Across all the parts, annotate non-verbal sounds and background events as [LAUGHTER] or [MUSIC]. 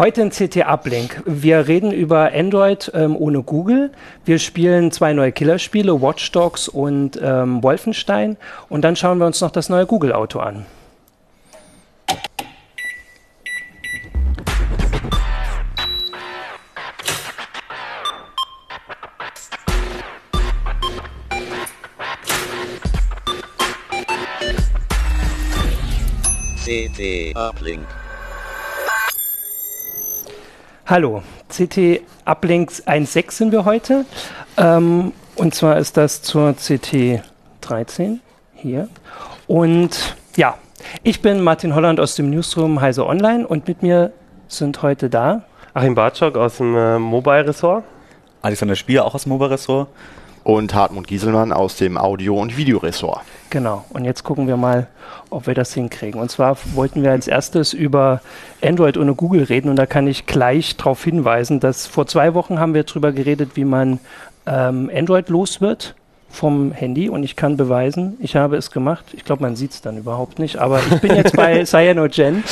Heute in CT Uplink. Wir reden über Android ähm, ohne Google. Wir spielen zwei neue Killerspiele, Watch Dogs und ähm, Wolfenstein. Und dann schauen wir uns noch das neue Google-Auto an. CT Uplink. Hallo, CT Uplinks 1.6 sind wir heute. Ähm, und zwar ist das zur CT 13 hier. Und ja, ich bin Martin Holland aus dem Newsroom Heise Online und mit mir sind heute da Achim Bartschok aus dem äh, Mobile-Ressort. Alexander Spier auch aus dem Mobile-Ressort. Und Hartmut Gieselmann aus dem Audio- und Videoressort. Genau. Und jetzt gucken wir mal, ob wir das hinkriegen. Und zwar wollten wir als erstes über Android ohne Google reden. Und da kann ich gleich darauf hinweisen, dass vor zwei Wochen haben wir darüber geredet, wie man ähm, Android los wird vom Handy. Und ich kann beweisen, ich habe es gemacht. Ich glaube, man sieht es dann überhaupt nicht. Aber ich bin jetzt bei [LAUGHS] CyanoGen.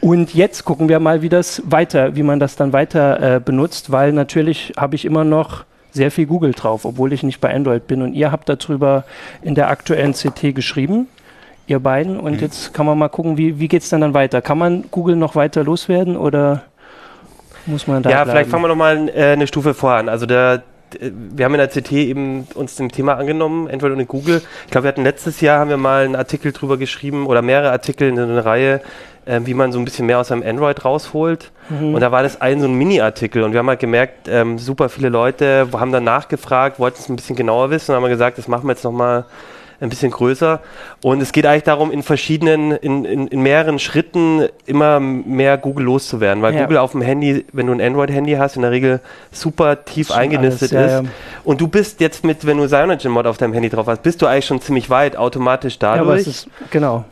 Und jetzt gucken wir mal, wie das weiter, wie man das dann weiter äh, benutzt, weil natürlich habe ich immer noch sehr viel Google drauf, obwohl ich nicht bei Android bin. Und ihr habt darüber in der aktuellen CT geschrieben, ihr beiden. Und mhm. jetzt kann man mal gucken, wie, wie geht es dann, dann weiter? Kann man Google noch weiter loswerden oder muss man da Ja, bleiben? vielleicht fangen wir nochmal äh, eine Stufe vorher an. Also der, wir haben in der CT eben uns dem Thema angenommen, Android und Google. Ich glaube, wir hatten letztes Jahr haben wir mal einen Artikel drüber geschrieben oder mehrere Artikel in einer Reihe, äh, wie man so ein bisschen mehr aus seinem Android rausholt. Mhm. Und da war das ein so ein Mini-Artikel und wir haben halt gemerkt, ähm, super viele Leute haben dann nachgefragt, wollten es ein bisschen genauer wissen und haben gesagt, das machen wir jetzt nochmal ein bisschen größer. Und es geht eigentlich darum, in verschiedenen, in, in, in mehreren Schritten immer mehr Google loszuwerden, weil ja. Google auf dem Handy, wenn du ein Android-Handy hast, in der Regel super tief eingenistet alles, ja, ist. Ja. Und du bist jetzt mit, wenn du CyanogenMod auf deinem Handy drauf hast, bist du eigentlich schon ziemlich weit automatisch dadurch. Ja, ist, genau.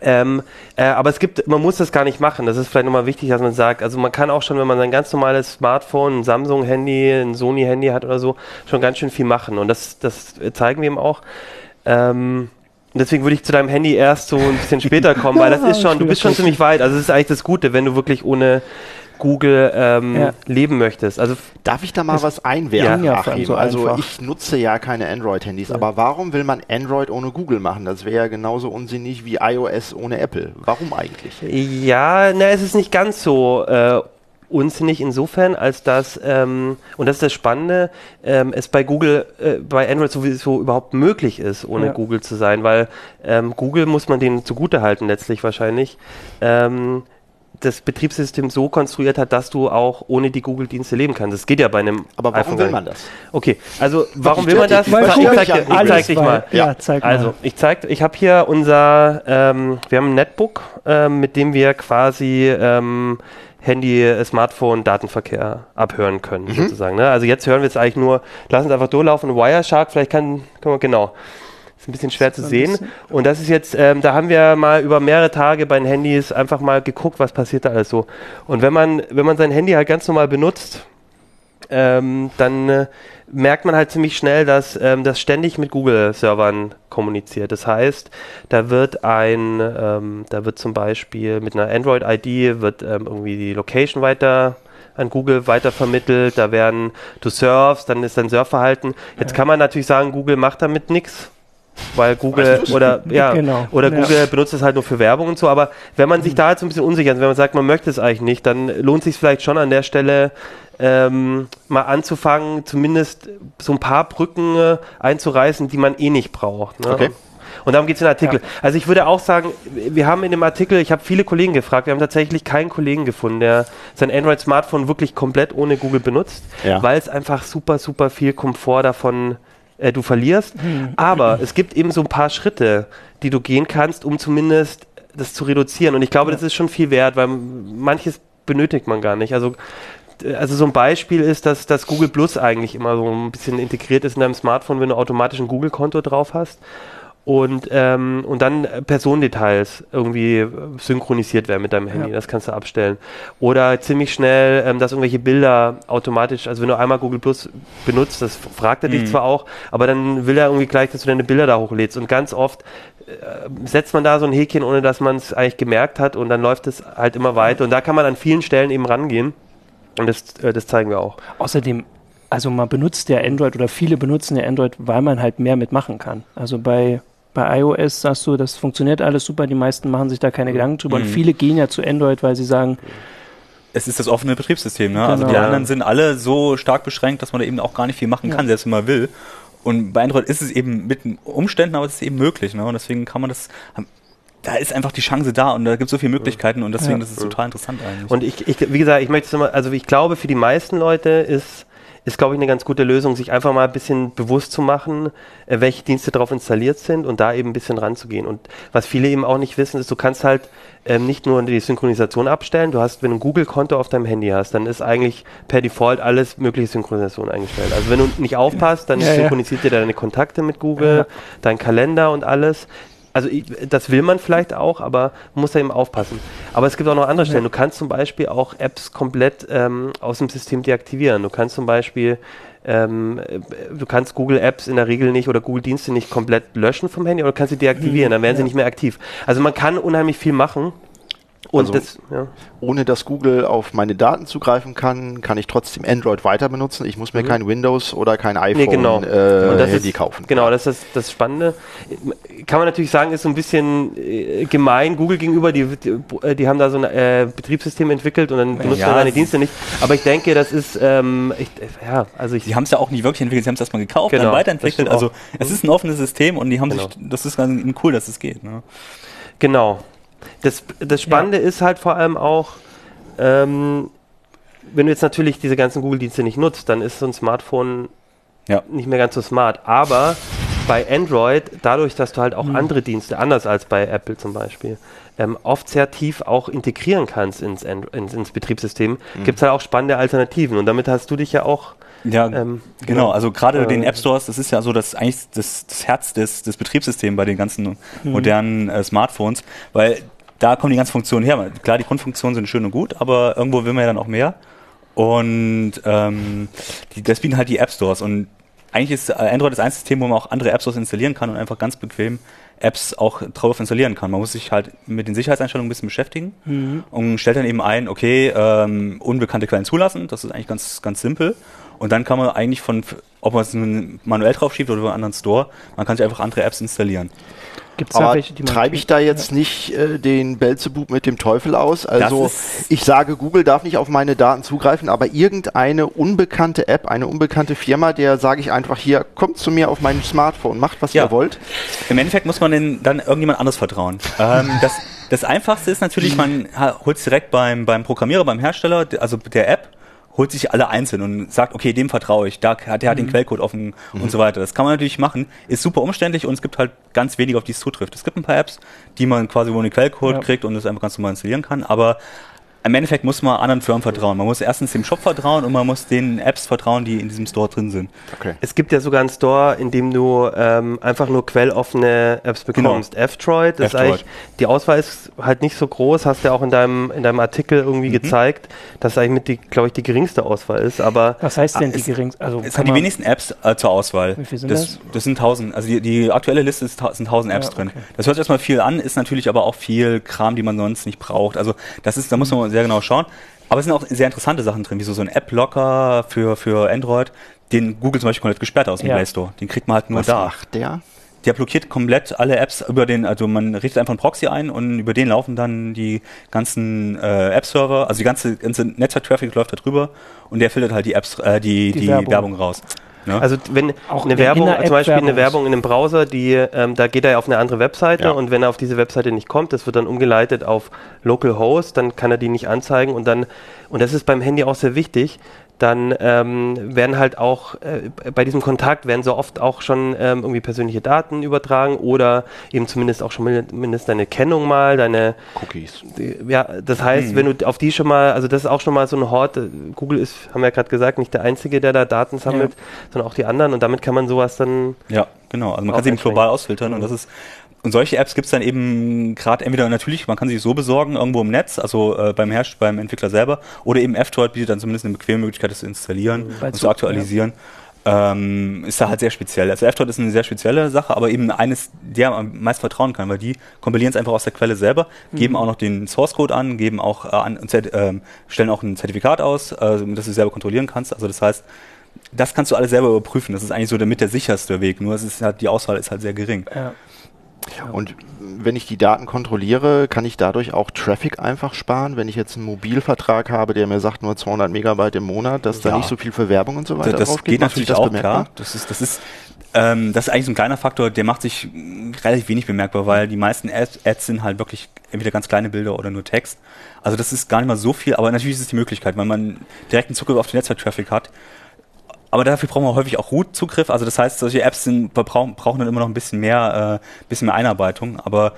Ähm, äh, aber es gibt, man muss das gar nicht machen. Das ist vielleicht nochmal wichtig, dass man sagt, also man kann auch schon, wenn man ein ganz normales Smartphone, ein Samsung-Handy, ein Sony-Handy hat oder so, schon ganz schön viel machen. Und das, das zeigen wir eben auch. Ähm, deswegen würde ich zu deinem Handy erst so ein bisschen später kommen, weil das ist [LAUGHS] schon, du bist schon ziemlich weit. Also es ist eigentlich das Gute, wenn du wirklich ohne Google ähm, ja. leben möchtest. Also darf ich da mal was einwerfen? Ja, Achim? So also ich nutze ja keine Android-Handys, ja. aber warum will man Android ohne Google machen? Das wäre ja genauso unsinnig wie iOS ohne Apple. Warum eigentlich? Ja, na, es ist nicht ganz so. Äh, unsinnig insofern, als dass, ähm, und das ist das Spannende, ähm, es bei Google, äh, bei Android sowieso überhaupt möglich ist, ohne ja. Google zu sein, weil ähm, Google muss man denen zugute halten letztlich wahrscheinlich. Ähm, das Betriebssystem so konstruiert hat, dass du auch ohne die Google-Dienste leben kannst. Das geht ja bei einem. Aber warum iPhone will man das? Okay, also warum will man das? Ich, ich zeig, dir, ich zeig dich mal. Ja, zeig mal. Also ich zeig, ich habe hier unser, ähm, wir haben ein Netbook, ähm, mit dem wir quasi ähm, Handy, Smartphone, Datenverkehr abhören können, mhm. sozusagen. Ne? Also jetzt hören wir es eigentlich nur, lassen es einfach durchlaufen. Wireshark, vielleicht kann, kann man genau. Ist ein bisschen schwer zu sehen. Und das ist jetzt, ähm, da haben wir mal über mehrere Tage bei den Handys einfach mal geguckt, was passiert da alles so. Und wenn man, wenn man sein Handy halt ganz normal benutzt, ähm, dann äh, merkt man halt ziemlich schnell, dass ähm, das ständig mit Google-Servern kommuniziert. Das heißt, da wird ein, ähm, da wird zum Beispiel mit einer Android-ID wird ähm, irgendwie die Location weiter an Google weitervermittelt, da werden du surfst, dann ist dein Surfverhalten. Jetzt kann man natürlich sagen, Google macht damit nichts, weil Google oder ja [LAUGHS] genau. oder Google ja. benutzt es halt nur für Werbung und so. Aber wenn man sich da halt so ein bisschen unsicher ist, wenn man sagt, man möchte es eigentlich nicht, dann lohnt sich vielleicht schon an der Stelle ähm, mal anzufangen, zumindest so ein paar Brücken äh, einzureißen, die man eh nicht braucht. Ne? Okay. Und darum geht es in Artikel. Ja. Also ich würde auch sagen, wir haben in dem Artikel, ich habe viele Kollegen gefragt, wir haben tatsächlich keinen Kollegen gefunden, der sein Android-Smartphone wirklich komplett ohne Google benutzt, ja. weil es einfach super, super viel Komfort davon äh, du verlierst. Hm. Aber es gibt eben so ein paar Schritte, die du gehen kannst, um zumindest das zu reduzieren. Und ich glaube, ja. das ist schon viel wert, weil manches benötigt man gar nicht. Also also so ein Beispiel ist, dass, dass Google Plus eigentlich immer so ein bisschen integriert ist in deinem Smartphone, wenn du automatisch ein Google-Konto drauf hast und, ähm, und dann Personendetails irgendwie synchronisiert werden mit deinem Handy. Ja. Das kannst du abstellen. Oder ziemlich schnell, ähm, dass irgendwelche Bilder automatisch, also wenn du einmal Google Plus benutzt, das fragt er mhm. dich zwar auch, aber dann will er irgendwie gleich, dass du deine Bilder da hochlädst. Und ganz oft setzt man da so ein Häkchen, ohne dass man es eigentlich gemerkt hat und dann läuft es halt immer weiter. Und da kann man an vielen Stellen eben rangehen. Und das, äh, das zeigen wir auch. Außerdem, also man benutzt ja Android oder viele benutzen ja Android, weil man halt mehr mitmachen kann. Also bei, bei iOS sagst du, das funktioniert alles super, die meisten machen sich da keine Gedanken drüber. Mhm. Und viele gehen ja zu Android, weil sie sagen, es ist das offene Betriebssystem. Ne? Also genau. Also die anderen sind alle so stark beschränkt, dass man da eben auch gar nicht viel machen kann, ja. selbst wenn man will. Und bei Android ist es eben mit Umständen, aber es ist eben möglich. Ne? Und deswegen kann man das da ist einfach die Chance da und da gibt es so viele Möglichkeiten und deswegen ja. das ist total interessant eigentlich. Und ich, ich wie gesagt, ich möchte es mal, also ich glaube, für die meisten Leute ist ist, glaube ich, eine ganz gute Lösung, sich einfach mal ein bisschen bewusst zu machen, äh, welche Dienste darauf installiert sind und da eben ein bisschen ranzugehen. Und was viele eben auch nicht wissen, ist, du kannst halt ähm, nicht nur die Synchronisation abstellen, du hast, wenn du ein Google-Konto auf deinem Handy hast, dann ist eigentlich per Default alles mögliche Synchronisation eingestellt. Also wenn du nicht aufpasst, dann ja, synchronisiert ja. dir deine Kontakte mit Google, ja. dein Kalender und alles also ich, das will man vielleicht auch, aber man muss da eben aufpassen. Aber es gibt auch noch andere Stellen. Du kannst zum Beispiel auch Apps komplett ähm, aus dem System deaktivieren. Du kannst zum Beispiel ähm, du kannst Google Apps in der Regel nicht oder Google Dienste nicht komplett löschen vom Handy oder kannst sie deaktivieren, dann werden ja. sie nicht mehr aktiv. Also man kann unheimlich viel machen und also, das, ja. ohne dass Google auf meine Daten zugreifen kann, kann ich trotzdem Android weiter benutzen. Ich muss mir mhm. kein Windows oder kein iPhone nee, genau. äh, Handy ist, kaufen. Genau, das ist das Spannende. Kann man natürlich sagen, ist so ein bisschen äh, gemein Google gegenüber. Die, die, äh, die, haben da so ein äh, Betriebssystem entwickelt und dann benutzt ja, man seine Dienste nicht. Aber ich denke, das ist, ähm, ich, ja, also ich. Die haben es ja auch nicht wirklich entwickelt, sie haben es erstmal gekauft, genau, dann weiterentwickelt. Also es ist ein offenes System und die haben genau. sich, das ist ganz cool, dass es geht. Ne? Genau. Das, das Spannende ja. ist halt vor allem auch, ähm, wenn du jetzt natürlich diese ganzen Google-Dienste nicht nutzt, dann ist so ein Smartphone ja. nicht mehr ganz so smart. Aber bei Android, dadurch, dass du halt auch mhm. andere Dienste, anders als bei Apple zum Beispiel, ähm, oft sehr tief auch integrieren kannst ins, ins, ins Betriebssystem, mhm. gibt es halt auch spannende Alternativen. Und damit hast du dich ja auch ja, ähm, genau. Also gerade äh, den App Stores, das ist ja so das eigentlich das, das Herz des, des Betriebssystems bei den ganzen mhm. modernen äh, Smartphones, weil da kommen die ganzen Funktionen her. Klar, die Grundfunktionen sind schön und gut, aber irgendwo will man ja dann auch mehr. Und ähm, die, das bieten halt die App Stores. Und eigentlich ist äh, Android das einzige System, wo man auch andere App Stores installieren kann und einfach ganz bequem Apps auch drauf installieren kann. Man muss sich halt mit den Sicherheitseinstellungen ein bisschen beschäftigen mhm. und stellt dann eben ein, okay, ähm, unbekannte Quellen zulassen. Das ist eigentlich ganz, ganz simpel. Und dann kann man eigentlich von, ob man es manuell drauf schiebt oder über einen anderen Store, man kann sich einfach andere Apps installieren. Gibt's Aber welche, die man treibe ich da jetzt ja. nicht äh, den Belzebub mit dem Teufel aus? Also ich sage, Google darf nicht auf meine Daten zugreifen, aber irgendeine unbekannte App, eine unbekannte Firma, der sage ich einfach hier, kommt zu mir auf mein Smartphone, macht was ja. ihr wollt. Im Endeffekt muss man den dann irgendjemand anderes vertrauen. [LAUGHS] ähm, das, das Einfachste ist natürlich, man holt es direkt beim, beim Programmierer, beim Hersteller, also der App holt sich alle einzeln und sagt, okay, dem vertraue ich, da, der hat den mhm. Quellcode offen mhm. und so weiter. Das kann man natürlich machen, ist super umständlich und es gibt halt ganz wenig, auf die es zutrifft. Es gibt ein paar Apps, die man quasi einen Quellcode ja. kriegt und das einfach ganz normal installieren kann, aber im Endeffekt muss man anderen Firmen vertrauen. Man muss erstens dem Shop vertrauen und man muss den Apps vertrauen, die in diesem Store drin sind. Okay. Es gibt ja sogar einen Store, in dem du ähm, einfach nur quelloffene Apps bekommst. Genau. F-Droid, das F-Droid. die Auswahl ist halt nicht so groß, hast du ja auch in deinem, in deinem Artikel irgendwie mhm. gezeigt, dass eigentlich mit die, glaube ich, die geringste Auswahl ist. Aber Was heißt denn die geringste? Also es haben die wenigsten Apps äh, zur Auswahl. Wie viel sind das? Das, das sind 1000. Also die, die aktuelle Liste ist, sind 1000 Apps ja, okay. drin. Das hört sich erstmal viel an, ist natürlich aber auch viel Kram, die man sonst nicht braucht. Also das ist, da muss man sehr genau schauen. Aber es sind auch sehr interessante Sachen drin, wie so, so ein App-Locker für, für Android, den Google zum Beispiel komplett gesperrt aus dem ja. Play Store. Den kriegt man halt nur Was da. macht der? Der blockiert komplett alle Apps über den, also man richtet einfach einen Proxy ein und über den laufen dann die ganzen äh, App-Server, also die ganze, ganze Netzwerk-Traffic läuft da drüber und der filtert halt die Apps, äh, die, die, die Werbung. Werbung raus. Ja. Also wenn auch eine Werbung, zum Beispiel eine Werbung in einem Browser, die, ähm, da geht er ja auf eine andere Webseite ja. und wenn er auf diese Webseite nicht kommt, das wird dann umgeleitet auf Localhost, dann kann er die nicht anzeigen und dann, und das ist beim Handy auch sehr wichtig, dann ähm, werden halt auch äh, bei diesem Kontakt werden so oft auch schon ähm, irgendwie persönliche Daten übertragen oder eben zumindest auch schon mindestens deine Kennung mal, deine Cookies. Die, ja, das heißt, mhm. wenn du auf die schon mal, also das ist auch schon mal so ein Hort, äh, Google ist, haben wir ja gerade gesagt, nicht der einzige, der da Daten sammelt, ja. sondern auch die anderen und damit kann man sowas dann. Ja, genau. Also man kann sie eben global ausfiltern mhm. und das ist und solche Apps gibt es dann eben gerade entweder natürlich, man kann sie so besorgen, irgendwo im Netz, also äh, beim Herst beim Entwickler selber, oder eben F-Droid bietet dann zumindest eine bequeme Möglichkeit, das zu installieren mhm. und zu aktualisieren. ähm, ist da halt sehr speziell. Also F-Droid ist eine sehr spezielle Sache, aber eben eines, der man am meisten vertrauen kann, weil die kompilieren es einfach aus der Quelle selber, mhm. geben auch noch den Source Code an, geben auch äh, an, äh, stellen auch ein Zertifikat aus, äh, das du selber kontrollieren kannst. Also das heißt, das kannst du alles selber überprüfen. Das ist eigentlich so der mit der sicherste Weg. Nur es ist halt, die Auswahl ist halt sehr gering. Ja. Und wenn ich die Daten kontrolliere, kann ich dadurch auch Traffic einfach sparen, wenn ich jetzt einen Mobilvertrag habe, der mir sagt nur 200 Megabyte im Monat, dass ja. da nicht so viel für Werbung und so weiter das, das geht. natürlich das auch, bemerkbar? klar. Das ist, das ist ähm, das ist eigentlich so ein kleiner Faktor, der macht sich relativ wenig bemerkbar, weil die meisten Ads, Ads sind halt wirklich entweder ganz kleine Bilder oder nur Text. Also das ist gar nicht mal so viel, aber natürlich ist es die Möglichkeit, weil man direkten Zugriff auf den Netzwerk-Traffic hat, aber dafür brauchen wir häufig auch Root-Zugriff. Also das heißt, solche Apps sind, brauchen, brauchen dann immer noch ein bisschen mehr, äh, bisschen mehr Einarbeitung. Aber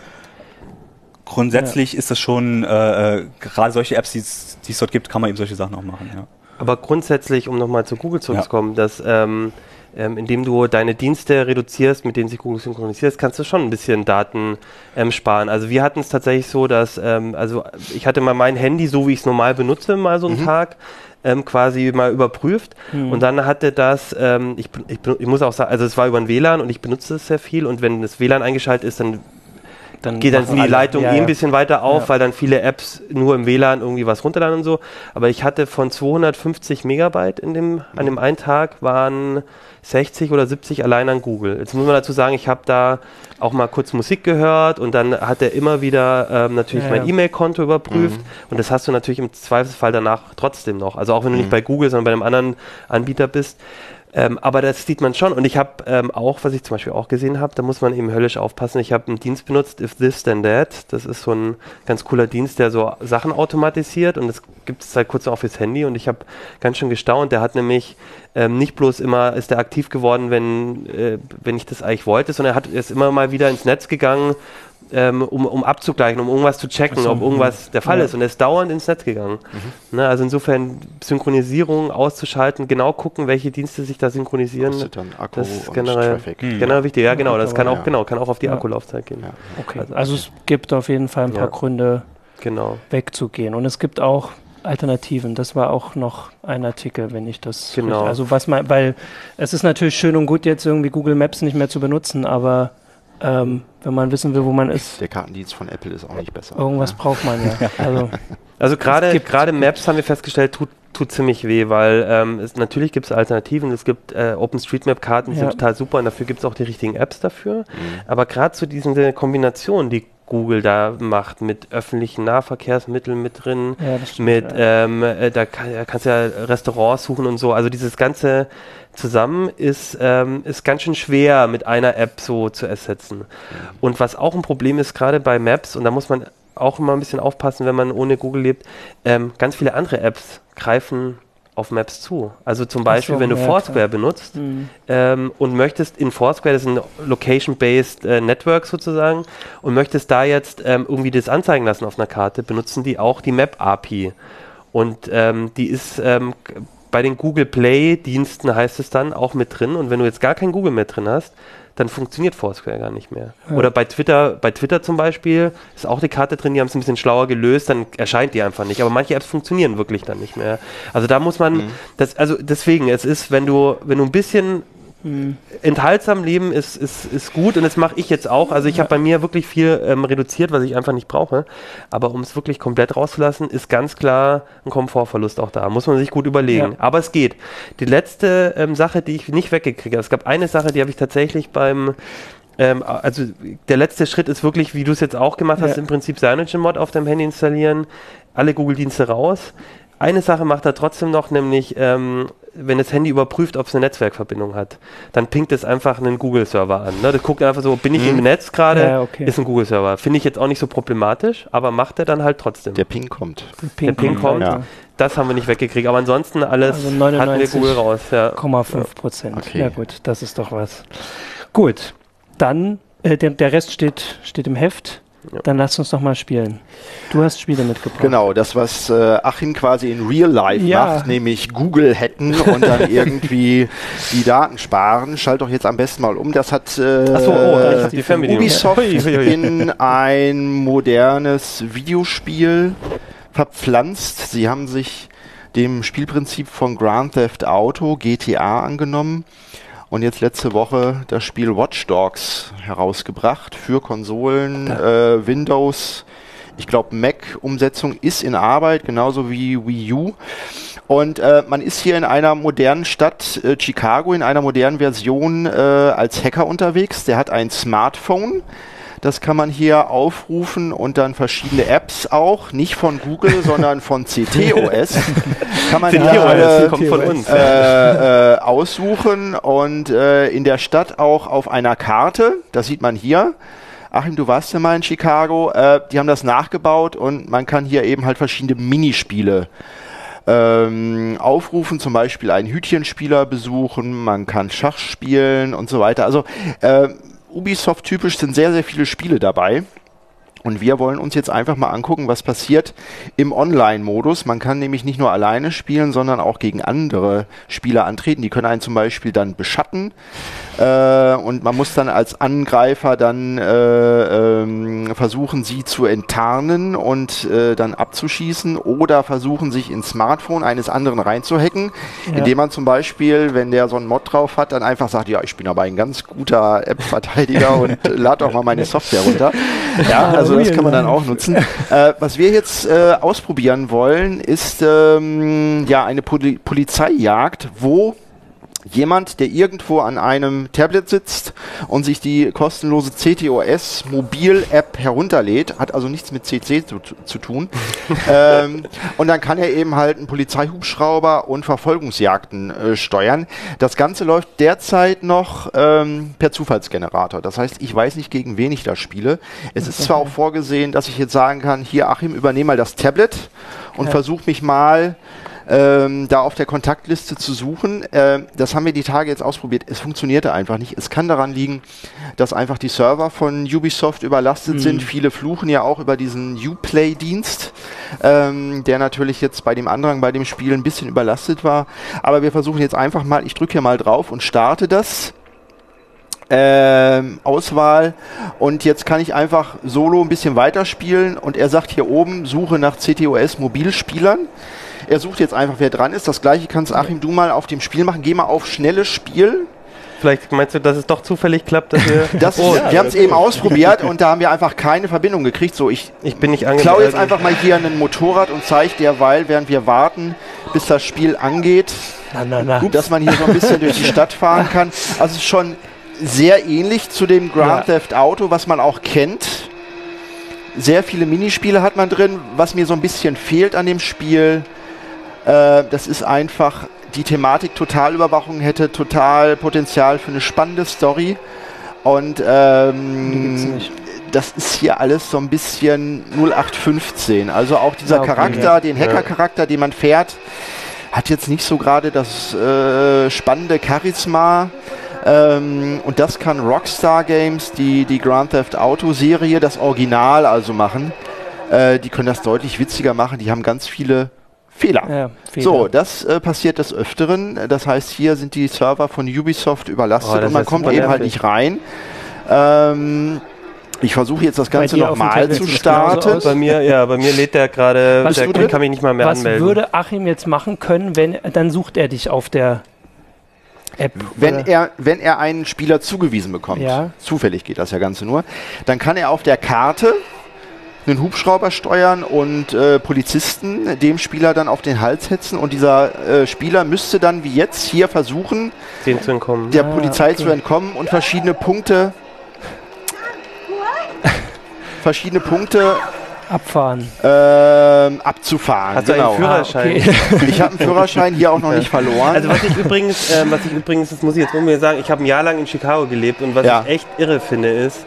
grundsätzlich ja. ist das schon, äh, äh gerade solche Apps, die es dort gibt, kann man eben solche Sachen auch machen. Ja. Aber grundsätzlich, um nochmal zu Google zurückzukommen, ja. dass ähm, ähm, indem du deine Dienste reduzierst, mit denen sich Google synchronisiert, kannst du schon ein bisschen Daten ähm, sparen. Also wir hatten es tatsächlich so, dass, ähm, also ich hatte mal mein Handy, so wie ich es normal benutze, mal so einen mhm. Tag, ähm, quasi mal überprüft. Mhm. Und dann hatte das, ähm, ich, ich, ich, muss auch sagen, also es war über ein WLAN und ich benutze es sehr viel und wenn das WLAN eingeschaltet ist, dann dann geht dann die alle, Leitung ja, eh ein bisschen weiter auf, ja. weil dann viele Apps nur im WLAN irgendwie was runterladen und so. Aber ich hatte von 250 Megabyte in dem, an dem einen Tag waren 60 oder 70 allein an Google. Jetzt muss man dazu sagen, ich habe da auch mal kurz Musik gehört und dann hat er immer wieder ähm, natürlich ja, mein E-Mail-Konto überprüft mhm. und das hast du natürlich im Zweifelsfall danach trotzdem noch. Also auch wenn du mhm. nicht bei Google, sondern bei einem anderen Anbieter bist. Ähm, aber das sieht man schon. Und ich habe ähm, auch, was ich zum Beispiel auch gesehen habe, da muss man eben höllisch aufpassen. Ich habe einen Dienst benutzt, If This Then That. Das ist so ein ganz cooler Dienst, der so Sachen automatisiert und das gibt es seit kurzem auch fürs Handy. Und ich habe ganz schön gestaunt. Der hat nämlich ähm, nicht bloß immer, ist der aktiv geworden, wenn, äh, wenn ich das eigentlich wollte, sondern er hat, ist immer mal wieder ins Netz gegangen ähm, um, um abzugleichen, um irgendwas zu checken, so, ob irgendwas mh. der Fall ja. ist. Und er ist dauernd ins Netz gegangen. Mhm. Ne, also insofern Synchronisierung auszuschalten, genau gucken, welche Dienste sich da synchronisieren. Dann Akku das ist generell, Traffic. Mhm. generell wichtig. Ja, genau. Das kann auch, genau, kann auch auf die ja. Akkulaufzeit gehen. Ja. Okay. Also, also, es gibt auf jeden Fall ein paar Gründe, genau. wegzugehen. Und es gibt auch Alternativen. Das war auch noch ein Artikel, wenn ich das. Genau. Richtig, also was man, weil es ist natürlich schön und gut, jetzt irgendwie Google Maps nicht mehr zu benutzen, aber ähm, wenn man wissen will, wo man ist. Der Kartendienst von Apple ist auch nicht besser. Irgendwas ja. braucht man ja. [LAUGHS] Also, also gerade gerade Maps haben wir festgestellt, tut, tut ziemlich weh, weil ähm, es, natürlich gibt es Alternativen. Es gibt äh, OpenStreetMap-Karten, die ja. sind total super und dafür gibt es auch die richtigen Apps dafür. Mhm. Aber gerade zu diesen Kombinationen, die Google da macht mit öffentlichen Nahverkehrsmitteln mit drin, ja, stimmt, mit ja. ähm, äh, da kann, kannst du ja Restaurants suchen und so. Also dieses ganze zusammen ist, ähm, ist ganz schön schwer mit einer App so zu ersetzen. Mhm. Und was auch ein Problem ist, gerade bei Maps, und da muss man auch immer ein bisschen aufpassen, wenn man ohne Google lebt, ähm, ganz viele andere Apps greifen auf Maps zu. Also zum Beispiel, so, wenn du ja, Foursquare klar. benutzt mhm. ähm, und möchtest in Foursquare, das ist ein Location-Based äh, Network sozusagen, und möchtest da jetzt ähm, irgendwie das anzeigen lassen auf einer Karte, benutzen die auch die Map-API. Und ähm, die ist ähm, bei den Google Play-Diensten heißt es dann auch mit drin. Und wenn du jetzt gar kein Google mehr drin hast, dann funktioniert Foursquare gar nicht mehr. Ja. Oder bei Twitter, bei Twitter zum Beispiel ist auch die Karte drin, die haben es ein bisschen schlauer gelöst, dann erscheint die einfach nicht. Aber manche Apps funktionieren wirklich dann nicht mehr. Also da muss man, mhm. das, also deswegen, es ist, wenn du, wenn du ein bisschen Mhm. Enthaltsam leben ist, ist, ist gut und das mache ich jetzt auch. Also ich habe bei mir wirklich viel ähm, reduziert, was ich einfach nicht brauche. Aber um es wirklich komplett rauszulassen, ist ganz klar ein Komfortverlust auch da. Muss man sich gut überlegen. Ja. Aber es geht. Die letzte ähm, Sache, die ich nicht weggekriegt habe, es gab eine Sache, die habe ich tatsächlich beim ähm, also der letzte Schritt ist wirklich, wie du es jetzt auch gemacht hast, ja. im Prinzip CyanogenMod auf deinem Handy installieren, alle Google-Dienste raus. Eine Sache macht er trotzdem noch, nämlich ähm, wenn das Handy überprüft, ob es eine Netzwerkverbindung hat, dann pinkt es einfach einen Google-Server an. Ne? Das guckt einfach so, bin ich hm. im Netz gerade, ja, okay. ist ein Google-Server. Finde ich jetzt auch nicht so problematisch, aber macht er dann halt trotzdem. Der Ping kommt. Der Ping, Der Ping kommt. Ja. Das haben wir nicht weggekriegt, aber ansonsten alles also hatten wir Google raus. 0,5 Prozent. Okay. Ja gut, das ist doch was. Gut, dann äh, der, der Rest steht, steht im Heft. Ja. Dann lass uns doch mal spielen. Du hast Spiele mitgebracht. Genau, das, was äh, Achim quasi in Real Life ja. macht, nämlich Google hacken und dann [LAUGHS] irgendwie die Daten sparen. Schalt doch jetzt am besten mal um. Das hat äh, so, oh, die Ubisoft in ein modernes Videospiel verpflanzt. Sie haben sich dem Spielprinzip von Grand Theft Auto, GTA, angenommen und jetzt letzte Woche das Spiel Watch Dogs herausgebracht für Konsolen, äh, Windows, ich glaube Mac-Umsetzung ist in Arbeit, genauso wie Wii U. Und äh, man ist hier in einer modernen Stadt, äh, Chicago, in einer modernen Version äh, als Hacker unterwegs. Der hat ein Smartphone. Das kann man hier aufrufen und dann verschiedene Apps auch, nicht von Google, [LAUGHS] sondern von CTOS. kann man hier kommt von uns. Äh, äh, aussuchen und äh, in der Stadt auch auf einer Karte, das sieht man hier. Achim, du warst ja mal in Chicago, äh, die haben das nachgebaut und man kann hier eben halt verschiedene Minispiele ähm, aufrufen, zum Beispiel einen Hütchenspieler besuchen, man kann Schach spielen und so weiter. Also äh, Ubisoft-typisch sind sehr, sehr viele Spiele dabei. Und wir wollen uns jetzt einfach mal angucken, was passiert im Online-Modus. Man kann nämlich nicht nur alleine spielen, sondern auch gegen andere Spieler antreten. Die können einen zum Beispiel dann beschatten. Äh, und man muss dann als Angreifer dann äh, ähm, versuchen, sie zu enttarnen und äh, dann abzuschießen oder versuchen, sich ins Smartphone eines anderen reinzuhacken, ja. indem man zum Beispiel, wenn der so einen Mod drauf hat, dann einfach sagt, ja, ich bin aber ein ganz guter App-Verteidiger [LAUGHS] und lad doch mal meine Software runter. [LAUGHS] Ja, also das kann man dann auch nutzen. [LAUGHS] Äh, was wir jetzt äh, ausprobieren wollen, ist ähm, ja eine Poli Polizeijagd, wo jemand, der irgendwo an einem Tablet sitzt und sich die kostenlose CTOS Mobil-App herunterlädt, hat also nichts mit CC zu, zu tun. [LAUGHS] ähm, und dann kann er eben halt einen Polizeihubschrauber und Verfolgungsjagden äh, steuern. Das Ganze läuft derzeit noch ähm, per Zufallsgenerator. Das heißt, ich weiß nicht, gegen wen ich da spiele. Es ist zwar auch vorgesehen, dass ich jetzt sagen kann, hier Achim, übernehme mal das Tablet und ja. versuch mich mal ähm, da auf der Kontaktliste zu suchen. Äh, das haben wir die Tage jetzt ausprobiert. Es funktionierte einfach nicht. Es kann daran liegen, dass einfach die Server von Ubisoft überlastet mhm. sind. Viele fluchen ja auch über diesen Uplay-Dienst, ähm, der natürlich jetzt bei dem Andrang bei dem Spiel ein bisschen überlastet war. Aber wir versuchen jetzt einfach mal, ich drücke hier mal drauf und starte das. Ähm, Auswahl und jetzt kann ich einfach solo ein bisschen weiterspielen und er sagt hier oben, suche nach CTOS Mobilspielern. Er sucht jetzt einfach, wer dran ist. Das gleiche kannst Achim du mal auf dem Spiel machen. Geh mal auf schnelles Spiel. Vielleicht meinst du, dass es doch zufällig klappt, dass wir. das, oh, ja, wir haben es eben ausprobiert und da haben wir einfach keine Verbindung gekriegt. So, ich, ich bin nicht klaue jetzt einfach mal hier ein Motorrad und zeige derweil, während wir warten, bis das Spiel angeht, na, na, na. dass man hier so ein bisschen durch die Stadt fahren kann. Also schon sehr ähnlich zu dem Grand ja. Theft Auto, was man auch kennt. Sehr viele Minispiele hat man drin. Was mir so ein bisschen fehlt an dem Spiel, äh, das ist einfach, die Thematik Totalüberwachung hätte total Potenzial für eine spannende Story. Und ähm, das ist hier alles so ein bisschen 0815. Also auch dieser ja, okay, Charakter, ja. den Hacker-Charakter, den man fährt, hat jetzt nicht so gerade das äh, spannende Charisma. Ähm, und das kann Rockstar Games, die die Grand Theft Auto Serie, das Original also machen. Äh, die können das deutlich witziger machen. Die haben ganz viele Fehler. Ja, Fehler. So, das äh, passiert des Öfteren. Das heißt, hier sind die Server von Ubisoft überlastet oh, und man kommt eben nervig. halt nicht rein. Ähm, ich versuche jetzt das Ganze nochmal zu starten. Bei mir, ja, bei mir lädt der gerade, der kann mich nicht mal mehr was anmelden. Was würde Achim jetzt machen können, wenn, dann sucht er dich auf der App. Wenn er, wenn er einen Spieler zugewiesen bekommt, ja. zufällig geht das ja Ganze nur, dann kann er auf der Karte einen Hubschrauber steuern und äh, Polizisten dem Spieler dann auf den Hals hetzen und dieser äh, Spieler müsste dann wie jetzt hier versuchen, Den zu entkommen. der ah, Polizei okay. zu entkommen und verschiedene Punkte verschiedene Punkte abfahren. Ähm, abzufahren. Hast genau. du einen Führerschein? Ah, okay. ich habe einen Führerschein hier auch noch [LAUGHS] nicht verloren. Also was ich übrigens, äh, was ich übrigens, das muss ich jetzt unbedingt sagen, ich habe ein Jahr lang in Chicago gelebt und was ja. ich echt irre finde ist,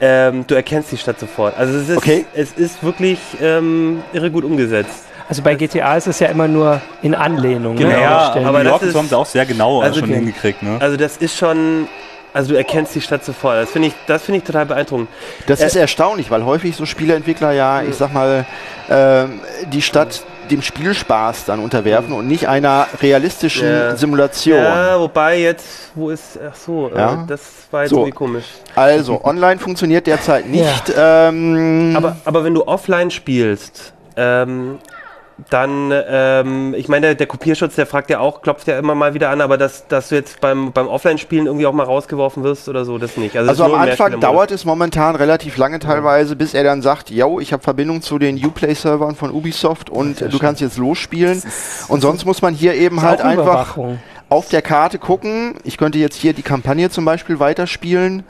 ähm, du erkennst die Stadt sofort. Also es ist, okay. es ist wirklich ähm, irre gut umgesetzt. Also bei GTA ist es ja immer nur in Anlehnung. Genau, ne? ja, aber das ist, haben sie auch sehr genau also schon okay. hingekriegt. Ne? Also das ist schon, also du erkennst die Stadt sofort. Das finde ich, das ich total beeindruckend. Das äh, ist erstaunlich, weil häufig so Spieleentwickler ja, ich sag mal, äh, die Stadt dem Spielspaß dann unterwerfen und nicht einer realistischen ja. Simulation. Ja, wobei jetzt, wo ist, ach so, äh, ja? äh, das war jetzt so. irgendwie komisch. Also, online funktioniert derzeit nicht. Ja. Ähm, aber, aber wenn du offline spielst, ähm, dann, ähm, ich meine, der, der, Kopierschutz, der fragt ja auch, klopft ja immer mal wieder an, aber dass, dass du jetzt beim, beim Offline-Spielen irgendwie auch mal rausgeworfen wirst oder so, das nicht. Also, also am Anfang dauert es momentan relativ lange teilweise, bis er dann sagt, yo, ich habe Verbindung zu den Uplay-Servern von Ubisoft und du kannst jetzt losspielen. Und sonst muss man hier eben halt einfach auf der Karte gucken. Ich könnte jetzt hier die Kampagne zum Beispiel weiterspielen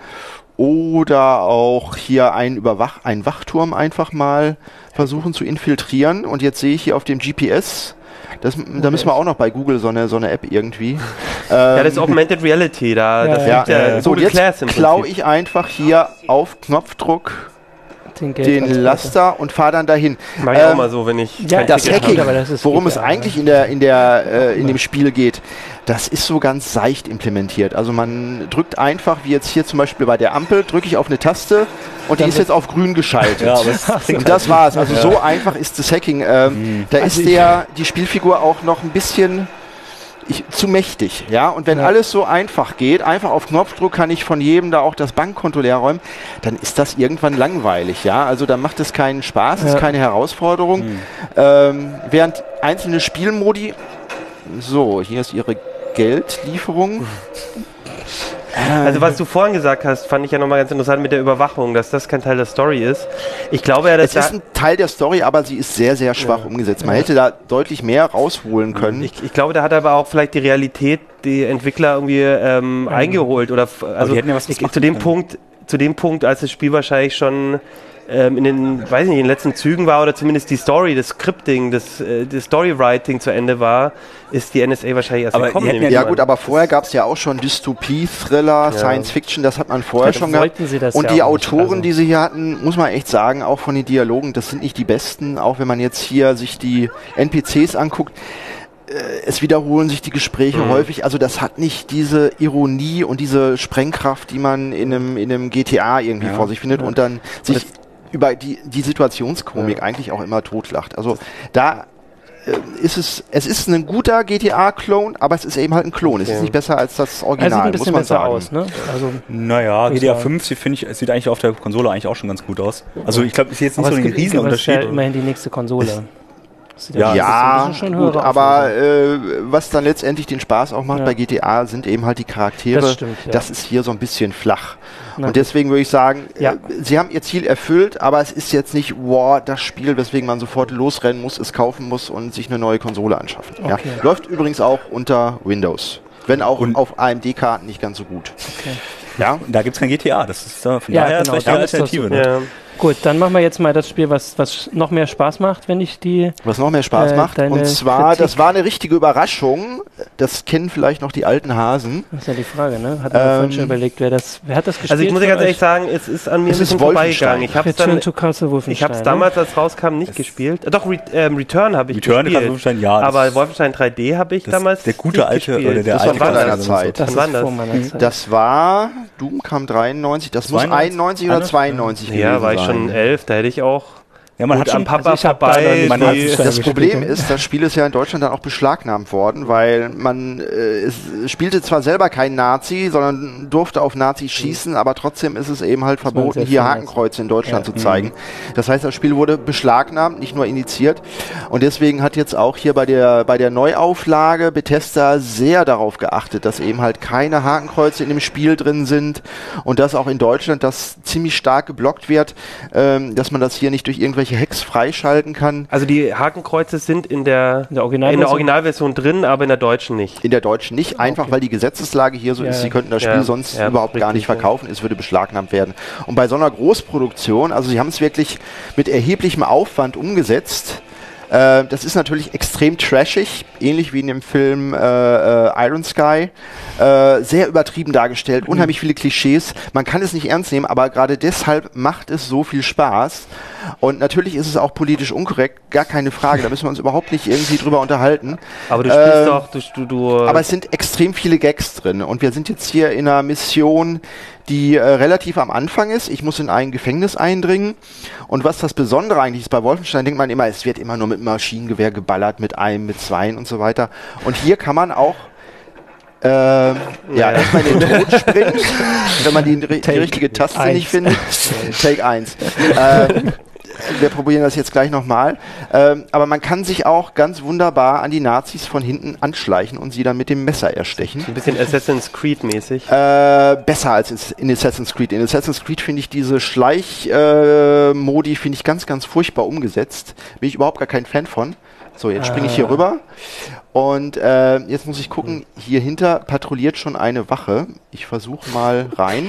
oder auch hier einen, Überwach einen Wachturm einfach mal versuchen zu infiltrieren. Und jetzt sehe ich hier auf dem GPS, das, da müssen wir auch noch bei Google so eine, so eine App irgendwie. [LAUGHS] ja, das ist ähm, Augmented Reality, da ja, das ja, ja, ja. So, jetzt klaue ich einfach hier auf Knopfdruck den, den Laster und fahre dann dahin. Mach ich ähm, auch mal so, wenn ich ja, das Hacking, das worum es eigentlich in der in der äh, in dem Spiel geht, das ist so ganz seicht implementiert. Also man drückt einfach, wie jetzt hier zum Beispiel bei der Ampel, drücke ich auf eine Taste und die ist jetzt auf grün geschaltet. Ja, und das war's. Also ja. so einfach ist das Hacking. Ähm, mhm. Da also ist der die Spielfigur auch noch ein bisschen ich, zu mächtig, ja. Und wenn ja. alles so einfach geht, einfach auf Knopfdruck kann ich von jedem da auch das Bankkonto leer räumen, dann ist das irgendwann langweilig, ja. Also dann macht es keinen Spaß, ja. ist keine Herausforderung. Mhm. Ähm, während einzelne Spielmodi, so, hier ist ihre Geldlieferung. [LAUGHS] [LAUGHS] Also was du vorhin gesagt hast, fand ich ja nochmal ganz interessant mit der Überwachung, dass das kein Teil der Story ist. Ich glaube ja, dass es ist ein Teil der Story, aber sie ist sehr, sehr schwach ja. umgesetzt. Man ja. hätte da deutlich mehr rausholen können. Ich, ich, glaube, da hat aber auch vielleicht die Realität die Entwickler irgendwie ähm, mhm. eingeholt oder also ja zu dem können. Punkt, zu dem Punkt, als das Spiel wahrscheinlich schon ähm, in den, weiß nicht, in den letzten Zügen war oder zumindest die Story, das Scripting, das, äh, das Storywriting zu Ende war, ist die NSA wahrscheinlich erst aber gekommen. Ja, ja gut, aber vorher gab es ja auch schon Dystopie, Thriller, ja. Science Fiction, das hat man vorher schon gehabt. Und ja die Autoren, also. die sie hier hatten, muss man echt sagen, auch von den Dialogen, das sind nicht die besten, auch wenn man jetzt hier sich die NPCs anguckt äh, es wiederholen sich die Gespräche mhm. häufig. Also das hat nicht diese Ironie und diese Sprengkraft, die man in einem, in einem GTA irgendwie ja. vor sich findet ja. und dann sich über die, die Situationskomik ja. eigentlich auch immer totlacht. Also da äh, ist es, es ist ein guter GTA-Klon, aber es ist eben halt ein Klon. Okay. Es ist nicht besser als das Original, also sieht ein bisschen muss man besser sagen. aus, ne? Also naja, GTA 5 finde ich, sieht eigentlich auf der Konsole eigentlich auch schon ganz gut aus. Also ich glaube, ich sehe jetzt nicht aber so einen Riesenunterschied. Ja immerhin die nächste Konsole. Ja, ja gut, aber äh, was dann letztendlich den Spaß auch macht ja. bei GTA sind eben halt die Charaktere. Das, stimmt, ja. das ist hier so ein bisschen flach. Na, und deswegen würde ich sagen, ja. äh, sie haben ihr Ziel erfüllt, aber es ist jetzt nicht, wow, das Spiel, weswegen man sofort losrennen muss, es kaufen muss und sich eine neue Konsole anschaffen. Okay. Ja. Läuft übrigens auch unter Windows. Wenn auch und auf AMD-Karten nicht ganz so gut. Okay. Ja, da gibt es kein GTA. Das ist da von ja, daher genau, eine Alternative. Ne? Ja. Gut, dann machen wir jetzt mal das Spiel, was, was noch mehr Spaß macht, wenn ich die. Was noch mehr Spaß äh, macht. Und zwar, Kritik. das war eine richtige Überraschung. Das kennen vielleicht noch die alten Hasen. Das ist ja die Frage, ne? Hat man ähm, vorhin schon überlegt, wer das, wer hat das gespielt? Also ich muss ganz ehrlich sagen, es ist an mir es ein bisschen vorbeigegangen. Ich habe es damals, als rauskam, nicht das gespielt. Doch, Re ähm, Return habe ich Return gespielt. Wolfenstein, ja. Aber Wolfenstein 3D habe ich damals Der gute alte, gespielt. oder der das alte war vor deiner Zeit. Das, das, das war, Doom kam 93, das muss 91 oder 92 gewesen sein. Ja, war ich schon elf, da hätte ich auch ja, man Gut, hat schon, Papa also vorbei. Da die, das Problem ist, das Spiel ist ja in Deutschland dann auch beschlagnahmt worden, weil man äh, es spielte zwar selber kein Nazi, sondern durfte auf Nazis schießen, aber trotzdem ist es eben halt verboten, hier Hakenkreuze in Deutschland ja. zu zeigen. Mhm. Das heißt, das Spiel wurde beschlagnahmt, nicht nur initiiert. Und deswegen hat jetzt auch hier bei der bei der Neuauflage Bethesda sehr darauf geachtet, dass eben halt keine Hakenkreuze in dem Spiel drin sind und dass auch in Deutschland das ziemlich stark geblockt wird, ähm, dass man das hier nicht durch irgendwelche irgendwelche Hacks freischalten kann. Also die Hakenkreuze sind in der, in der, Originalversion? in der Originalversion drin, aber in der deutschen nicht. In der deutschen nicht, einfach okay. weil die Gesetzeslage hier so ja. ist, sie könnten das Spiel ja. sonst ja, überhaupt richtig, gar nicht verkaufen, es würde beschlagnahmt werden. Und bei so einer Großproduktion, also sie haben es wirklich mit erheblichem Aufwand umgesetzt, äh, das ist natürlich extrem trashig, ähnlich wie in dem Film äh, äh, Iron Sky. Äh, sehr übertrieben dargestellt, mhm. unheimlich viele Klischees. Man kann es nicht ernst nehmen, aber gerade deshalb macht es so viel Spaß. Und natürlich ist es auch politisch unkorrekt, gar keine Frage. Da müssen wir uns überhaupt nicht irgendwie drüber unterhalten. Aber du spielst äh, doch, du, du, du Aber es sind extrem viele Gags drin. Und wir sind jetzt hier in einer Mission, die äh, relativ am Anfang ist. Ich muss in ein Gefängnis eindringen. Und was das Besondere eigentlich ist, bei Wolfenstein denkt man immer, es wird immer nur mit Maschinengewehr geballert, mit einem, mit zweien und so weiter. Und hier kann man auch ähm, ja, erstmal in den Tod [LAUGHS] springen, wenn man die, die richtige Taste nicht findet. [LAUGHS] Take 1. Ähm, wir probieren das jetzt gleich nochmal. Ähm, aber man kann sich auch ganz wunderbar an die Nazis von hinten anschleichen und sie dann mit dem Messer erstechen. Ein bisschen Assassin's Creed mäßig. Äh, besser als in Assassin's Creed. In Assassin's Creed finde ich diese Schleichmodi äh, finde ich ganz, ganz furchtbar umgesetzt. Bin ich überhaupt gar kein Fan von. So, jetzt springe ich hier ah. rüber. Und äh, jetzt muss ich gucken, hier hinter patrouilliert schon eine Wache. Ich versuche mal rein.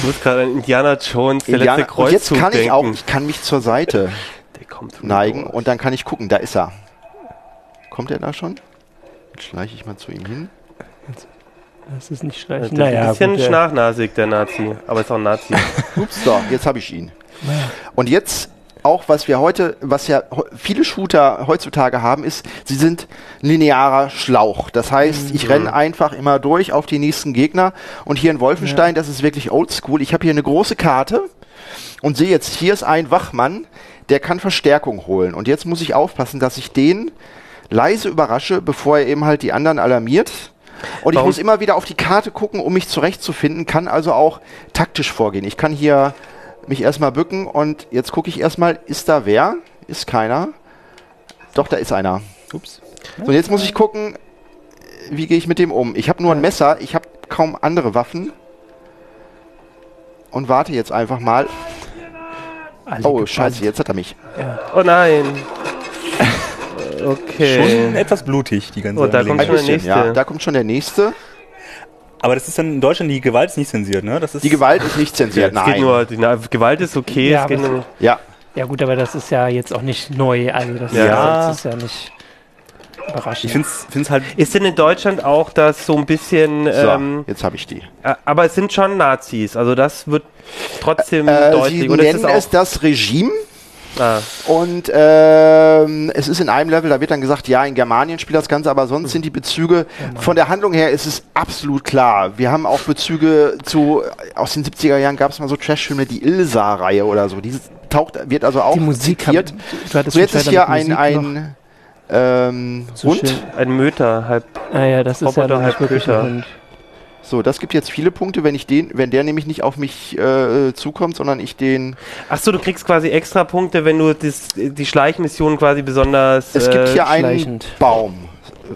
Du musst gerade an Indiana Jones, der Indiana, letzte Kreuzzug Und jetzt kann ich auch, ich kann mich zur Seite neigen und dann kann ich gucken, da ist er. Kommt er da schon? Jetzt schleiche ich mal zu ihm hin. Das ist nicht schlecht. Das naja, ist ein bisschen nachnasig, der Nazi. Aber ist auch ein Nazi. [LAUGHS] Ups, so, jetzt habe ich ihn. Und jetzt auch, was wir heute, was ja viele Shooter heutzutage haben, ist, sie sind linearer Schlauch. Das heißt, ich renne mhm. einfach immer durch auf die nächsten Gegner. Und hier in Wolfenstein, ja. das ist wirklich oldschool. Ich habe hier eine große Karte und sehe jetzt, hier ist ein Wachmann, der kann Verstärkung holen. Und jetzt muss ich aufpassen, dass ich den leise überrasche, bevor er eben halt die anderen alarmiert. Und Warum? ich muss immer wieder auf die Karte gucken, um mich zurechtzufinden, kann also auch taktisch vorgehen. Ich kann hier mich erstmal bücken und jetzt gucke ich erstmal, ist da wer? Ist keiner. Doch, da ist einer. Ups. So, jetzt muss ich gucken, wie gehe ich mit dem um. Ich habe nur ein Messer, ich habe kaum andere Waffen. Und warte jetzt einfach mal. Alle oh, scheiße, jetzt hat er mich. Ja. Oh nein. [LAUGHS] okay. Schon etwas blutig, die ganze Oh, da kommt schon der nächste. Ja, da kommt schon der nächste. Aber das ist dann in Deutschland, die Gewalt ist nicht zensiert, ne? Das ist die Gewalt ist nicht zensiert, ja, nein. Nur, die na, Gewalt ist okay, ja, es nur, ja. Ja gut, aber das ist ja jetzt auch nicht neu. Also das, ja. das ist ja nicht überraschend. Ich finde es halt. Ist denn in Deutschland auch das so ein bisschen. So, ähm, jetzt habe ich die. Äh, aber es sind schon Nazis, also das wird trotzdem äh, deutlich. Sie Oder nennen es das Regime. Ah. Und ähm, es ist in einem Level, da wird dann gesagt, ja, in Germanien spielt das Ganze, aber sonst sind die Bezüge, von der Handlung her ist es absolut klar. Wir haben auch Bezüge zu, aus den 70er Jahren gab es mal so Trash-Filme, die Ilsa-Reihe oder so, die taucht, wird also auch die Musik zitiert. Hab, so jetzt ist hier ein, ein ähm, so Hund. Schön. Ein Möter, halb Ah ja, das ist ja halb Köter. So, das gibt jetzt viele Punkte, wenn ich den, wenn der nämlich nicht auf mich äh, zukommt, sondern ich den. Ach so, du kriegst quasi extra Punkte, wenn du das, die Schleichmission quasi besonders. Es gibt hier äh, einen Baum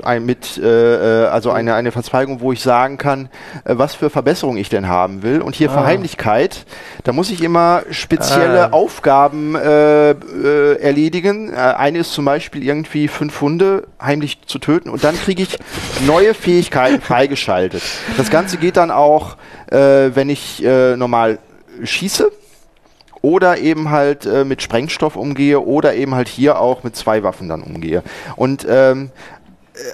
ein, mit, äh, äh, also eine, eine Verzweigung, wo ich sagen kann, äh, was für Verbesserungen ich denn haben will. Und hier ah. Verheimlichkeit, da muss ich immer spezielle ah. Aufgaben äh, äh, erledigen. Äh, eine ist zum Beispiel irgendwie fünf Hunde heimlich zu töten und dann kriege ich neue Fähigkeiten freigeschaltet. Das Ganze geht dann auch, äh, wenn ich äh, normal schieße oder eben halt äh, mit Sprengstoff umgehe oder eben halt hier auch mit zwei Waffen dann umgehe. Und ähm,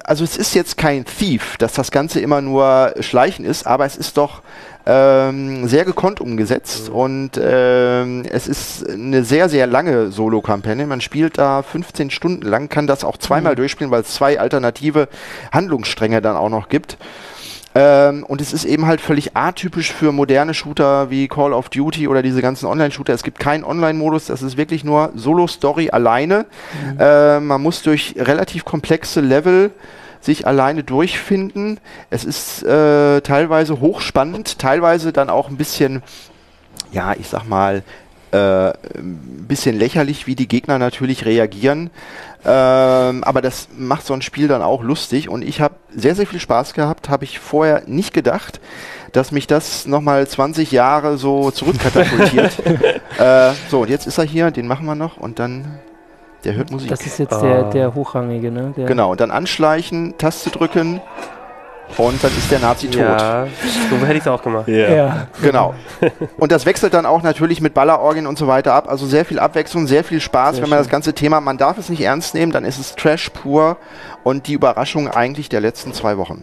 also es ist jetzt kein Thief, dass das Ganze immer nur Schleichen ist, aber es ist doch ähm, sehr gekonnt umgesetzt mhm. und ähm, es ist eine sehr, sehr lange Solo-Kampagne. Man spielt da 15 Stunden lang, kann das auch zweimal mhm. durchspielen, weil es zwei alternative Handlungsstränge dann auch noch gibt. Ähm, und es ist eben halt völlig atypisch für moderne Shooter wie Call of Duty oder diese ganzen Online-Shooter. Es gibt keinen Online-Modus, das ist wirklich nur Solo-Story alleine. Mhm. Äh, man muss durch relativ komplexe Level sich alleine durchfinden. Es ist äh, teilweise hochspannend, teilweise dann auch ein bisschen, ja, ich sag mal, äh, ein bisschen lächerlich, wie die Gegner natürlich reagieren. Ähm, aber das macht so ein Spiel dann auch lustig und ich habe sehr, sehr viel Spaß gehabt, habe ich vorher nicht gedacht, dass mich das nochmal 20 Jahre so zurückkatapultiert. [LAUGHS] äh, so, und jetzt ist er hier, den machen wir noch und dann, der hört Musik. Das ist jetzt der, der Hochrangige, ne? Der genau, und dann anschleichen, Taste drücken, und dann ist der Nazi tot. Ja, so hätte ich es auch gemacht. Yeah. Ja. Genau. Und das wechselt dann auch natürlich mit Ballerorgien und so weiter ab. Also sehr viel Abwechslung, sehr viel Spaß, sehr wenn man schön. das ganze Thema, man darf es nicht ernst nehmen, dann ist es Trash pur und die Überraschung eigentlich der letzten zwei Wochen.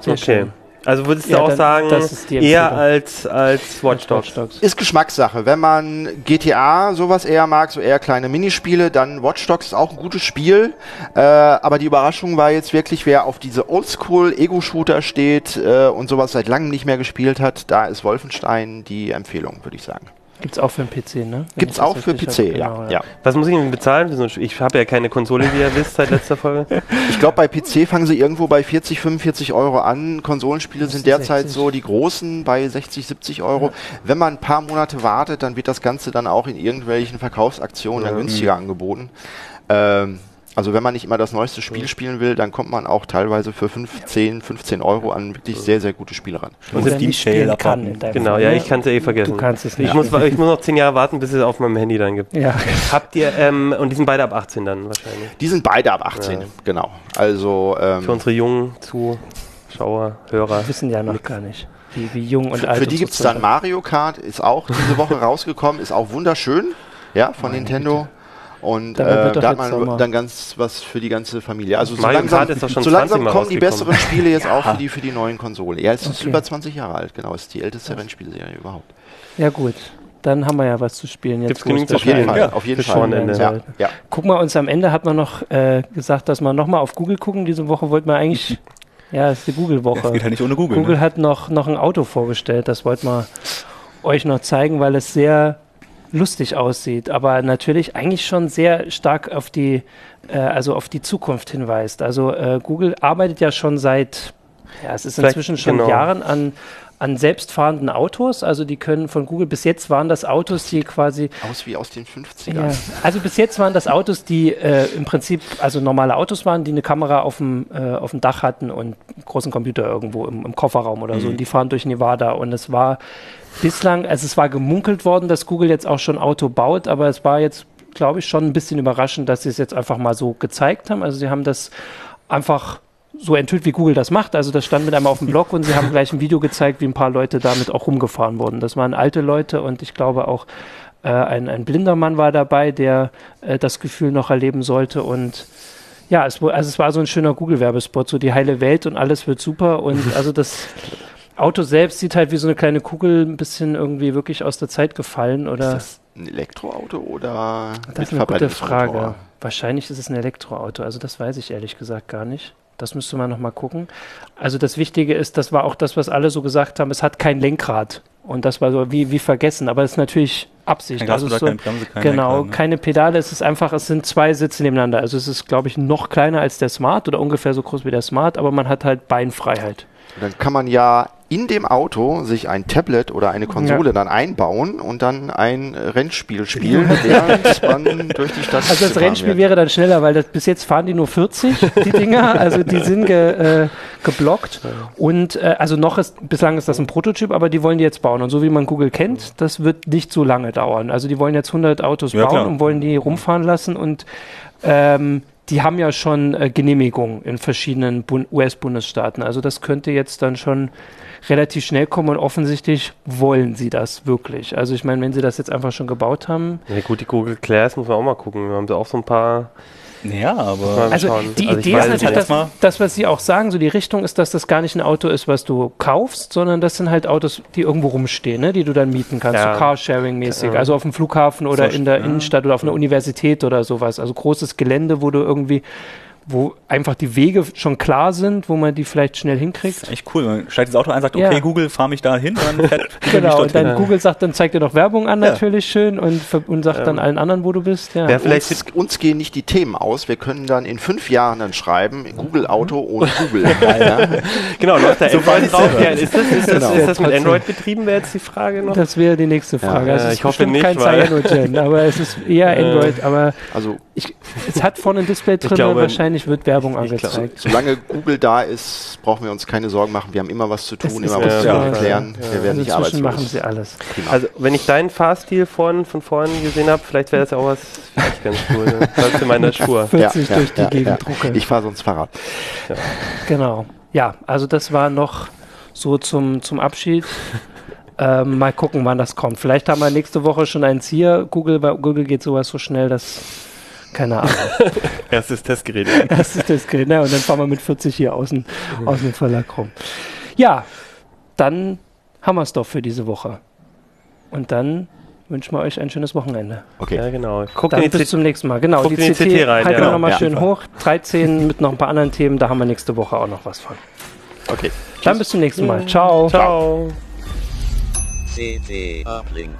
Sehr okay. Schön. Also würdest du ja, auch sagen, eher als, als Watch Dogs. Watch Dogs. Ist Geschmackssache. Wenn man GTA sowas eher mag, so eher kleine Minispiele, dann Watch Dogs ist auch ein gutes Spiel. Äh, aber die Überraschung war jetzt wirklich, wer auf diese Oldschool-Ego-Shooter steht äh, und sowas seit langem nicht mehr gespielt hat, da ist Wolfenstein die Empfehlung, würde ich sagen. Gibt es auch für den PC, ne? Gibt es auch für PC, genau, ja. ja. Was muss ich denn bezahlen? Ich habe ja keine Konsole, wie ihr wisst, seit letzter Folge. [LAUGHS] Ich glaube, bei PC fangen sie irgendwo bei 40, 45 Euro an. Konsolenspiele sind derzeit 60. so die großen bei 60, 70 Euro. Ja. Wenn man ein paar Monate wartet, dann wird das Ganze dann auch in irgendwelchen Verkaufsaktionen ja. dann günstiger mhm. angeboten. Ähm, also wenn man nicht immer das neueste Spiel spielen will, dann kommt man auch teilweise für 15, 15 Euro an wirklich sehr, sehr gute Spiele ran. Und das Steam Shale kann. Genau, ja, ich kann es ja eh vergessen. Du kannst es nicht. Ich muss, ich muss noch 10 Jahre warten, bis es auf meinem Handy dann gibt. Ja. Habt ihr, ähm, und die sind beide ab 18 dann wahrscheinlich? Die sind beide ab 18, ja. genau. Also, ähm, Für unsere jungen Zuschauer, Hörer. Wir wissen ja noch gar nicht. Wie, wie jung und für, alt. Für die gibt es dann Mario Kart, ist auch diese Woche [LAUGHS] rausgekommen, ist auch wunderschön, ja, von Meine Nintendo. Bitte. Und äh, da hat man Sommer. dann ganz was für die ganze Familie. Also so langsam, so langsam kommen die besseren Spiele jetzt ja. auch für die, für die neuen Konsolen. Ja, es okay. ist über 20 Jahre alt, genau. Es ist die älteste? Rennspielserie überhaupt. Ja, gut. Dann haben wir ja was zu spielen jetzt. Gibt's auf jeden Fall. Ja, auf jeden Fall. Ja, ja. Gucken wir uns am Ende, hat man noch äh, gesagt, dass wir nochmal auf Google gucken. Diese Woche wollten wir eigentlich [LAUGHS] Ja, es ist die Google-Woche. Ja, geht halt nicht ohne Google. Google ne? hat noch, noch ein Auto vorgestellt, das wollten wir euch noch zeigen, weil es sehr lustig aussieht, aber natürlich eigentlich schon sehr stark auf die, äh, also auf die Zukunft hinweist. Also äh, Google arbeitet ja schon seit, ja, es ist Vielleicht inzwischen schon genau. Jahren an, an selbstfahrenden Autos. Also die können von Google, bis jetzt waren das Autos, die quasi... Aus wie aus den 50ern. Ja, also bis jetzt waren das Autos, die äh, im Prinzip also normale Autos waren, die eine Kamera auf dem, äh, auf dem Dach hatten und einen großen Computer irgendwo im, im Kofferraum oder mhm. so. Und die fahren durch Nevada. Und es war bislang, also es war gemunkelt worden, dass Google jetzt auch schon Auto baut, aber es war jetzt, glaube ich, schon ein bisschen überraschend, dass sie es jetzt einfach mal so gezeigt haben. Also sie haben das einfach so enthüllt, wie Google das macht. Also das stand mit einmal auf dem Blog und sie haben gleich ein Video gezeigt, wie ein paar Leute damit auch rumgefahren wurden. Das waren alte Leute und ich glaube auch äh, ein, ein blinder Mann war dabei, der äh, das Gefühl noch erleben sollte und ja, es, also es war so ein schöner Google-Werbespot, so die heile Welt und alles wird super und [LAUGHS] also das Auto selbst sieht halt wie so eine kleine Kugel ein bisschen irgendwie wirklich aus der Zeit gefallen oder. Ist das ein Elektroauto oder? Das ist eine gute Frage. Wahrscheinlich ist es ein Elektroauto, also das weiß ich ehrlich gesagt gar nicht. Das müsste man nochmal gucken. Also das Wichtige ist, das war auch das, was alle so gesagt haben, es hat kein Lenkrad. Und das war so wie, wie vergessen, aber es ist natürlich Absicht. Kein also so, keine Bremse, kein genau, Lenkrad, ne? keine Pedale, es ist einfach, es sind zwei Sitze nebeneinander. Also es ist, glaube ich, noch kleiner als der Smart oder ungefähr so groß wie der Smart, aber man hat halt Beinfreiheit. Dann kann man ja in dem Auto sich ein Tablet oder eine Konsole ja. dann einbauen und dann ein Rennspiel [LAUGHS] spielen, während man durch die Stadt Also das Rennspiel wird. wäre dann schneller, weil das, bis jetzt fahren die nur 40, die Dinger, also die sind ge, äh, geblockt und äh, also noch ist, bislang ist das ein Prototyp, aber die wollen die jetzt bauen und so wie man Google kennt, das wird nicht so lange dauern. Also die wollen jetzt 100 Autos ja, bauen klar. und wollen die rumfahren lassen und ähm, die haben ja schon äh, Genehmigungen in verschiedenen US-Bundesstaaten. Also das könnte jetzt dann schon relativ schnell kommen und offensichtlich wollen sie das wirklich. Also ich meine, wenn sie das jetzt einfach schon gebaut haben. Ja gut, die Google Class muss man auch mal gucken. Wir haben da auch so ein paar ja, aber. Also die also Idee ist natürlich, das, das, was Sie auch sagen, so die Richtung ist, dass das gar nicht ein Auto ist, was du kaufst, sondern das sind halt Autos, die irgendwo rumstehen, ne, die du dann mieten kannst, ja. so Carsharing-mäßig. Ja. Also auf dem Flughafen oder so in der Innenstadt oder auf einer Universität oder sowas. Also großes Gelände, wo du irgendwie wo einfach die Wege schon klar sind, wo man die vielleicht schnell hinkriegt. Das ist echt cool. Man steigt das Auto ein, sagt, okay, ja. Google, fahr mich da hin. Dann [LAUGHS] fährt genau, und dann ja. Google sagt, dann zeigt dir noch Werbung an, natürlich ja. schön, und, und sagt ähm. dann allen anderen, wo du bist. Ja. ja vielleicht uns, uns, gehen nicht die Themen aus. Wir können dann in fünf Jahren dann schreiben, Google Auto ohne Google. [LAUGHS] genau, [LAUGHS] läuft da so Android drauf. ist, das, ist, das, genau. ist das mit Android betrieben, wäre jetzt die Frage noch? Das wäre die nächste Frage. Also ich hoffe nicht, kein Cyanogen, aber es ist eher Android. Aber also, ich, es hat vorne ein Display drin, glaube, wahrscheinlich wird Werbung angezeigt gezeigt. Solange Google da ist, brauchen wir uns keine Sorgen machen. Wir haben immer was zu tun, immer was zu erklären. Ja. Wir werden nicht arbeitslos. machen sie alles. Prima. Also, wenn ich deinen Fahrstil von, von vorhin gesehen habe, vielleicht wäre das ja auch was vielleicht ganz cool. Ne? [LAUGHS] Das in meiner Spur. 40 ja, durch die Gegend drucke. Ich fahre sonst Fahrrad. Genau. Ja, also das war noch so zum, zum Abschied. [LAUGHS] Ähm, mal gucken, wann das kommt. Vielleicht haben wir nächste Woche schon eins hier. Google, bei Google geht sowas so schnell, dass keine Ahnung. [LAUGHS] Erstes Testgerät. [LAUGHS] Erstes Testgerät, ne? Und dann fahren wir mit 40 hier außen aus dem Verlag rum. Ja, dann haben wir es doch für diese Woche. Und dann wünschen wir euch ein schönes Wochenende. Okay. Ja, genau. Guckt dann bis zum nächsten Mal. Genau, die, die CT, CT rein. Halten ja. wir nochmal ja. schön hoch. 13 [LAUGHS] mit noch ein paar anderen Themen. Da haben wir nächste Woche auch noch was von. Okay. Dann bis zum nächsten Mal. Ciao. Ciao. CT Uplink.